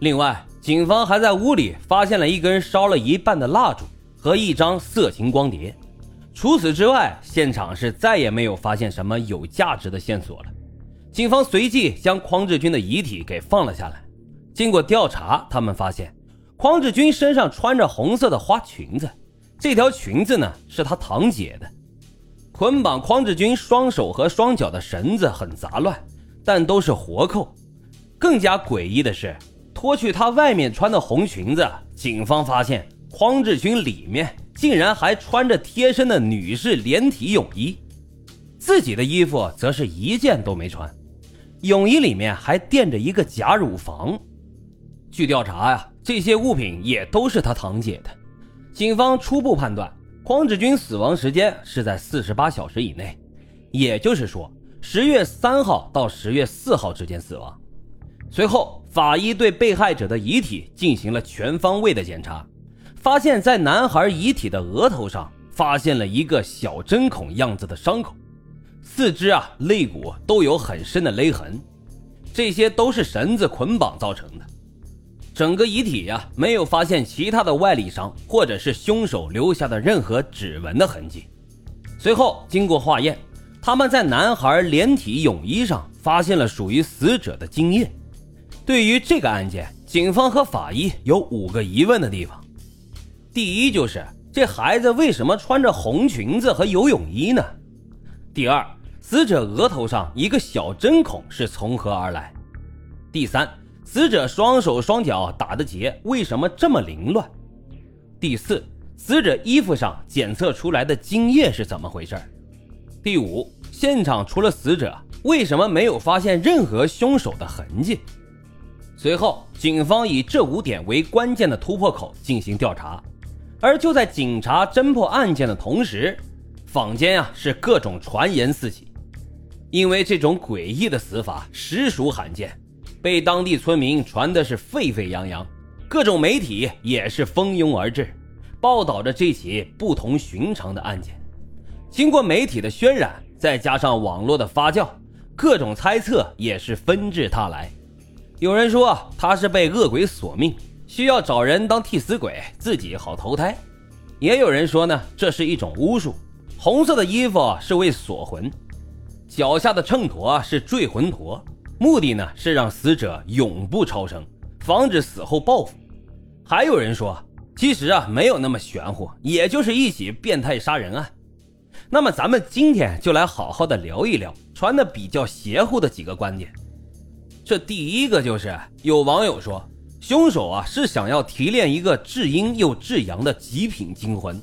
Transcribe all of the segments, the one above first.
另外，警方还在屋里发现了一根烧了一半的蜡烛和一张色情光碟。除此之外，现场是再也没有发现什么有价值的线索了。警方随即将匡志军的遗体给放了下来。经过调查，他们发现匡志军身上穿着红色的花裙子，这条裙子呢是他堂姐的。捆绑匡志军双手和双脚的绳子很杂乱，但都是活扣。更加诡异的是，脱去他外面穿的红裙子，警方发现匡志军里面竟然还穿着贴身的女士连体泳衣，自己的衣服则是一件都没穿。泳衣里面还垫着一个假乳房。据调查呀，这些物品也都是他堂姐的。警方初步判断，匡志军死亡时间是在四十八小时以内，也就是说，十月三号到十月四号之间死亡。随后，法医对被害者的遗体进行了全方位的检查，发现，在男孩遗体的额头上发现了一个小针孔样子的伤口。四肢啊，肋骨都有很深的勒痕，这些都是绳子捆绑造成的。整个遗体呀，没有发现其他的外力伤，或者是凶手留下的任何指纹的痕迹。随后经过化验，他们在男孩连体泳衣上发现了属于死者的精液。对于这个案件，警方和法医有五个疑问的地方。第一，就是这孩子为什么穿着红裙子和游泳衣呢？第二，死者额头上一个小针孔是从何而来？第三，死者双手双脚打的结为什么这么凌乱？第四，死者衣服上检测出来的精液是怎么回事？第五，现场除了死者，为什么没有发现任何凶手的痕迹？随后，警方以这五点为关键的突破口进行调查，而就在警察侦破案件的同时，坊间啊是各种传言四起。因为这种诡异的死法实属罕见，被当地村民传的是沸沸扬扬，各种媒体也是蜂拥而至，报道着这起不同寻常的案件。经过媒体的渲染，再加上网络的发酵，各种猜测也是纷至沓来。有人说他是被恶鬼索命，需要找人当替死鬼，自己好投胎；也有人说呢，这是一种巫术，红色的衣服是为锁魂。脚下的秤砣是坠魂砣，目的呢是让死者永不超生，防止死后报复。还有人说，其实啊没有那么玄乎，也就是一起变态杀人案。那么咱们今天就来好好的聊一聊传的比较邪乎的几个观点。这第一个就是有网友说，凶手啊是想要提炼一个至阴又至阳的极品精魂。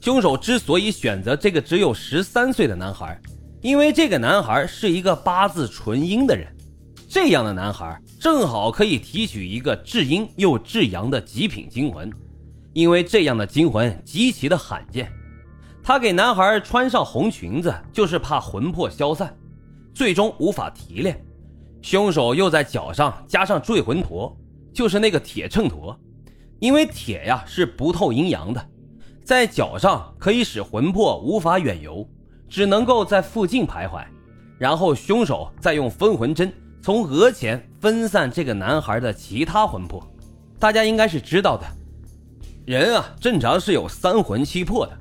凶手之所以选择这个只有十三岁的男孩。因为这个男孩是一个八字纯阴的人，这样的男孩正好可以提取一个至阴又至阳的极品精魂。因为这样的精魂极其的罕见，他给男孩穿上红裙子，就是怕魂魄消散，最终无法提炼。凶手又在脚上加上坠魂砣，就是那个铁秤砣，因为铁呀是不透阴阳的，在脚上可以使魂魄无法远游。只能够在附近徘徊，然后凶手再用分魂针从额前分散这个男孩的其他魂魄。大家应该是知道的，人啊正常是有三魂七魄的。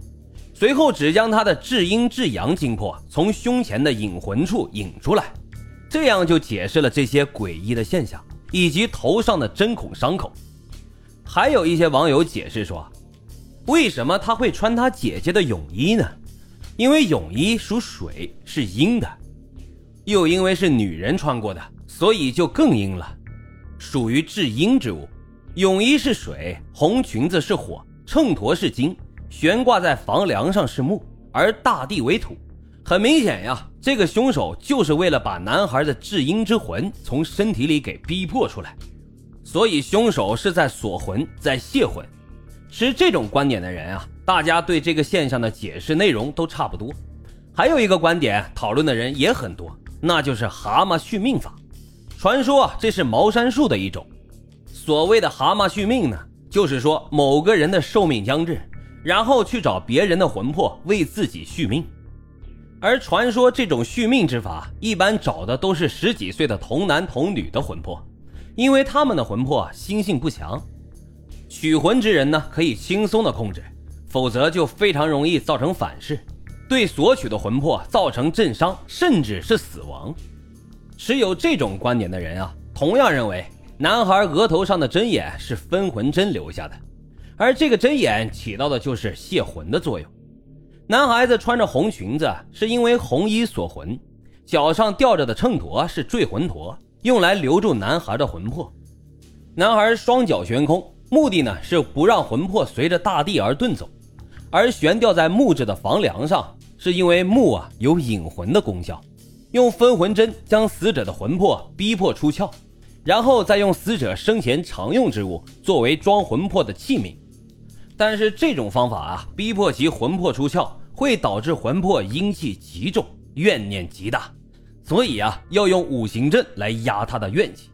随后只将他的至阴至阳精魄从胸前的引魂处引出来，这样就解释了这些诡异的现象以及头上的针孔伤口。还有一些网友解释说，为什么他会穿他姐姐的泳衣呢？因为泳衣属水，是阴的，又因为是女人穿过的，所以就更阴了，属于至阴之物。泳衣是水，红裙子是火，秤砣是金，悬挂在房梁上是木，而大地为土。很明显呀，这个凶手就是为了把男孩的至阴之魂从身体里给逼迫出来，所以凶手是在锁魂，在泄魂。持这种观点的人啊。大家对这个现象的解释内容都差不多，还有一个观点讨论的人也很多，那就是蛤蟆续命法。传说，这是茅山术的一种。所谓的蛤蟆续命呢，就是说某个人的寿命将至，然后去找别人的魂魄为自己续命。而传说这种续命之法，一般找的都是十几岁的童男童女的魂魄，因为他们的魂魄心性不强，取魂之人呢可以轻松的控制，否则就非常容易造成反噬，对索取的魂魄造成震伤，甚至是死亡。持有这种观点的人啊，同样认为男孩额头上的针眼是分魂针留下的，而这个针眼起到的就是泄魂的作用。男孩子穿着红裙子，是因为红衣锁魂，脚上吊着的秤砣是坠魂砣，用来留住男孩的魂魄。男孩双脚悬空，目的呢是不让魂魄随着大地而遁走，而悬吊在木质的房梁上，是因为木啊有引魂的功效。用分魂针将死者的魂魄逼迫出窍，然后再用死者生前常用之物作为装魂魄的器皿。但是这种方法啊，逼迫其魂魄出窍，会导致魂魄阴气极重，怨念极大，所以啊，要用五行阵来压他的怨气。